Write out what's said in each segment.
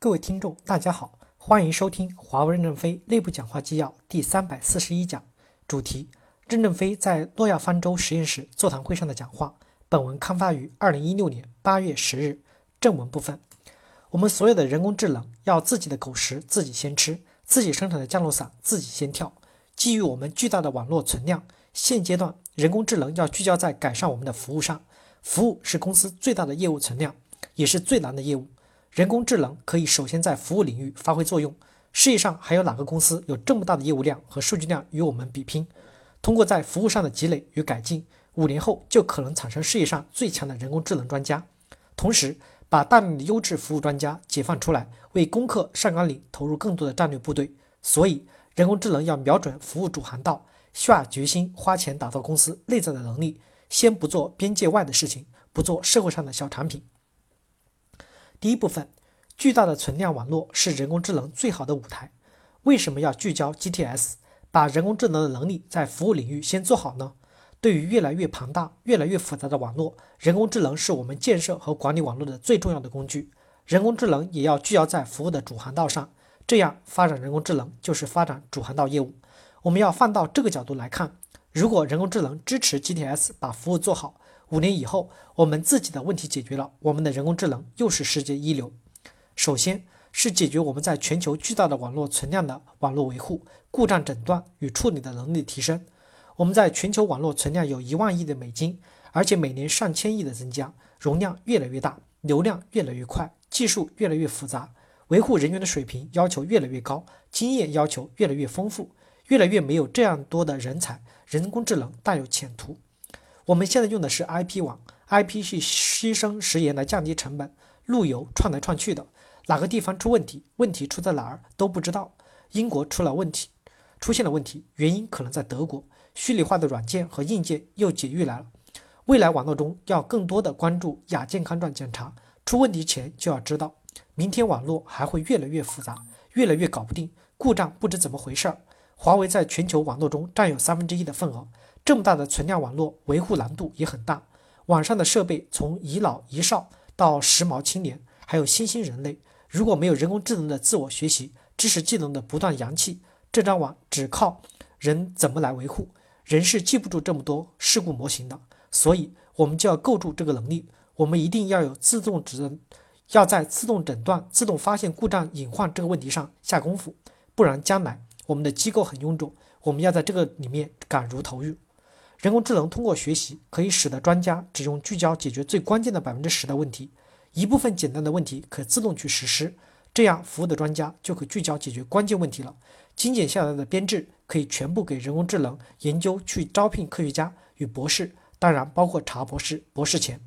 各位听众，大家好，欢迎收听华为任正非内部讲话纪要第三百四十一讲，主题：任正非在诺亚方舟实验室座谈会上的讲话。本文刊发于二零一六年八月十日。正文部分：我们所有的人工智能要自己的狗食自己先吃，自己生产的降落伞自己先跳。基于我们巨大的网络存量，现阶段人工智能要聚焦在改善我们的服务上。服务是公司最大的业务存量，也是最难的业务。人工智能可以首先在服务领域发挥作用。世界上还有哪个公司有这么大的业务量和数据量与我们比拼？通过在服务上的积累与改进，五年后就可能产生世界上最强的人工智能专家。同时，把大量的优质服务专家解放出来，为攻克上纲领投入更多的战略部队。所以，人工智能要瞄准服务主航道，下决心花钱打造公司内在的能力，先不做边界外的事情，不做社会上的小产品。第一部分，巨大的存量网络是人工智能最好的舞台。为什么要聚焦 GTS，把人工智能的能力在服务领域先做好呢？对于越来越庞大、越来越复杂的网络，人工智能是我们建设和管理网络的最重要的工具。人工智能也要聚焦在服务的主航道上，这样发展人工智能就是发展主航道业务。我们要放到这个角度来看，如果人工智能支持 GTS 把服务做好。五年以后，我们自己的问题解决了，我们的人工智能又是世界一流。首先是解决我们在全球巨大的网络存量的网络维护、故障诊断与处理的能力提升。我们在全球网络存量有一万亿的美金，而且每年上千亿的增加，容量越来越大，流量越来越快，技术越来越复杂，维护人员的水平要求越来越高，经验要求越来越丰富，越来越没有这样多的人才，人工智能大有前途。我们现在用的是 IP 网，IP 是牺牲时延来降低成本，路由串来串去的，哪个地方出问题，问题出在哪儿都不知道。英国出了问题，出现了问题，原因可能在德国，虚拟化的软件和硬件又解狱来了。未来网络中要更多的关注亚健康状检查，出问题前就要知道。明天网络还会越来越复杂，越来越搞不定，故障不知怎么回事儿。华为在全球网络中占有三分之一的份额。这么大的存量网络维护难度也很大，网上的设备从遗老遗少到时髦青年，还有新兴人类，如果没有人工智能的自我学习、知识技能的不断扬弃，这张网只靠人怎么来维护？人是记不住这么多事故模型的，所以我们就要构筑这个能力。我们一定要有自动诊，要在自动诊断、自动发现故障隐患这个问题上下功夫，不然将来我们的机构很臃肿，我们要在这个里面敢如投入。人工智能通过学习，可以使得专家只用聚焦解决最关键的百分之十的问题，一部分简单的问题可自动去实施，这样服务的专家就可聚焦解决关键问题了。精简下来的编制可以全部给人工智能研究去招聘科学家与博士，当然包括查博士、博士前。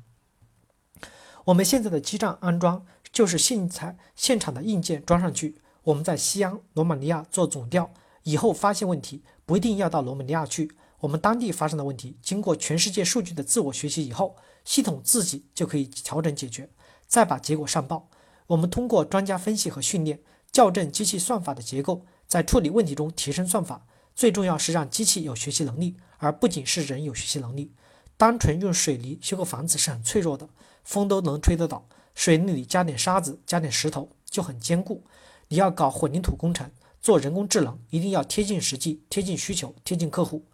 我们现在的基站安装就是现采现场的硬件装上去。我们在西安、罗马尼亚做总调，以后发现问题不一定要到罗马尼亚去。我们当地发生的问题，经过全世界数据的自我学习以后，系统自己就可以调整解决，再把结果上报。我们通过专家分析和训练，校正机器算法的结构，在处理问题中提升算法。最重要是让机器有学习能力，而不仅是人有学习能力。单纯用水泥修个房子是很脆弱的，风都能吹得倒。水泥里加点沙子，加点石头就很坚固。你要搞混凝土工程，做人工智能，一定要贴近实际，贴近需求，贴近客户。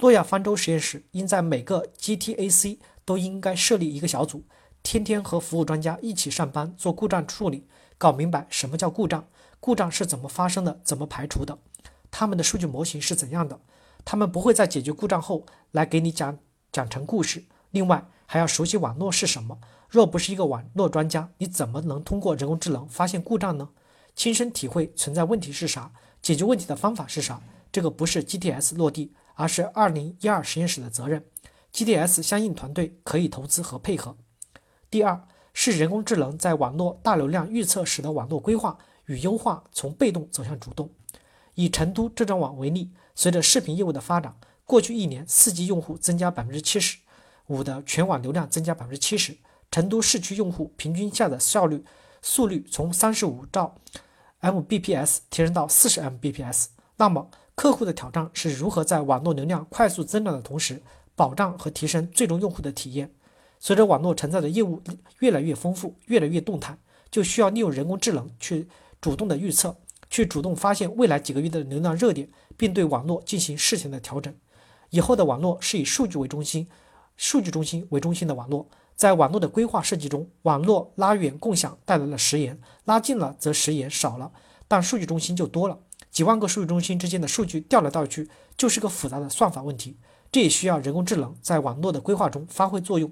诺亚方舟实验室应在每个 GTAC 都应该设立一个小组，天天和服务专家一起上班做故障处理，搞明白什么叫故障，故障是怎么发生的，怎么排除的，他们的数据模型是怎样的。他们不会在解决故障后来给你讲讲成故事。另外还要熟悉网络是什么。若不是一个网络专家，你怎么能通过人工智能发现故障呢？亲身体会存在问题是啥，解决问题的方法是啥？这个不是 GTS 落地。而是二零一二实验室的责任，GDS 相应团队可以投资和配合。第二是人工智能在网络大流量预测时的网络规划与优化从被动走向主动。以成都这张网为例，随着视频业务的发展，过去一年四 G 用户增加百分之七十五的全网流量增加百分之七十，成都市区用户平均下载效率速率从三十五兆 Mbps 提升到四十 Mbps。那么客户的挑战是如何在网络流量快速增长的同时，保障和提升最终用户的体验。随着网络承载的业务越来越丰富、越来越动态，就需要利用人工智能去主动的预测，去主动发现未来几个月的流量热点，并对网络进行事前的调整。以后的网络是以数据为中心、数据中心为中心的网络。在网络的规划设计中，网络拉远共享带来了时延，拉近了则时延少了，但数据中心就多了。几万个数据中心之间的数据调来调去，就是个复杂的算法问题。这也需要人工智能在网络的规划中发挥作用。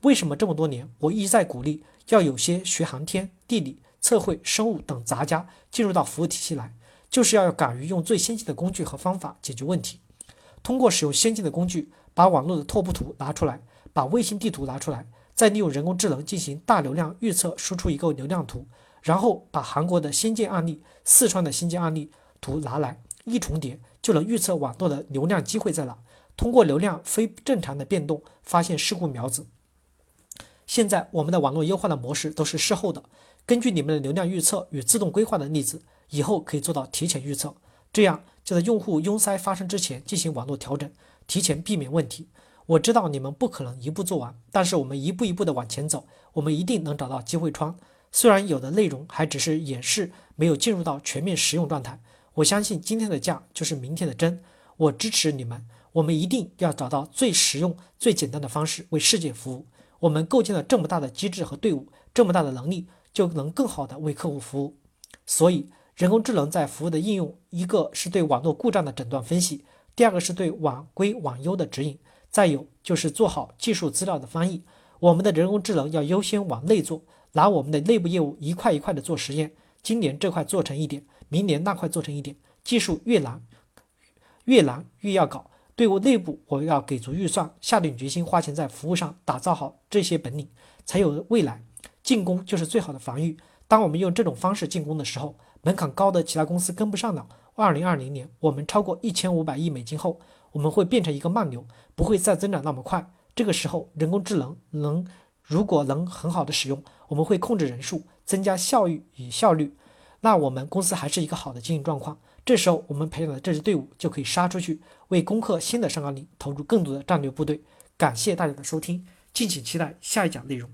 为什么这么多年我一再鼓励要有些学航天、地理、测绘、生物等杂家进入到服务体系来，就是要敢于用最先进的工具和方法解决问题。通过使用先进的工具，把网络的拓扑图拿出来，把卫星地图拿出来，再利用人工智能进行大流量预测，输出一个流量图，然后把韩国的先进案例、四川的先进案例图拿来一重叠，就能预测网络的流量机会在哪。通过流量非正常的变动，发现事故苗子。现在我们的网络优化的模式都是事后的，根据你们的流量预测与自动规划的例子，以后可以做到提前预测，这样就在用户拥塞发生之前进行网络调整，提前避免问题。我知道你们不可能一步做完，但是我们一步一步的往前走，我们一定能找到机会窗。虽然有的内容还只是演示，没有进入到全面实用状态，我相信今天的价就是明天的真。我支持你们，我们一定要找到最实用、最简单的方式为世界服务。我们构建了这么大的机制和队伍，这么大的能力，就能更好的为客户服务。所以，人工智能在服务的应用，一个是对网络故障的诊断分析，第二个是对网规网优的指引，再有就是做好技术资料的翻译。我们的人工智能要优先往内做，拿我们的内部业务一块一块的做实验。今年这块做成一点，明年那块做成一点，技术越难，越难越要搞。队伍内部，我要给足预算，下定决心花钱在服务上打造好这些本领，才有未来。进攻就是最好的防御。当我们用这种方式进攻的时候，门槛高的其他公司跟不上了。二零二零年我们超过一千五百亿美金后，我们会变成一个慢牛，不会再增长那么快。这个时候，人工智能能如果能很好的使用，我们会控制人数，增加效益与效率，那我们公司还是一个好的经营状况。这时候，我们培养的这支队伍就可以杀出去，为攻克新的上岗岭投入更多的战略部队。感谢大家的收听，敬请期待下一讲内容。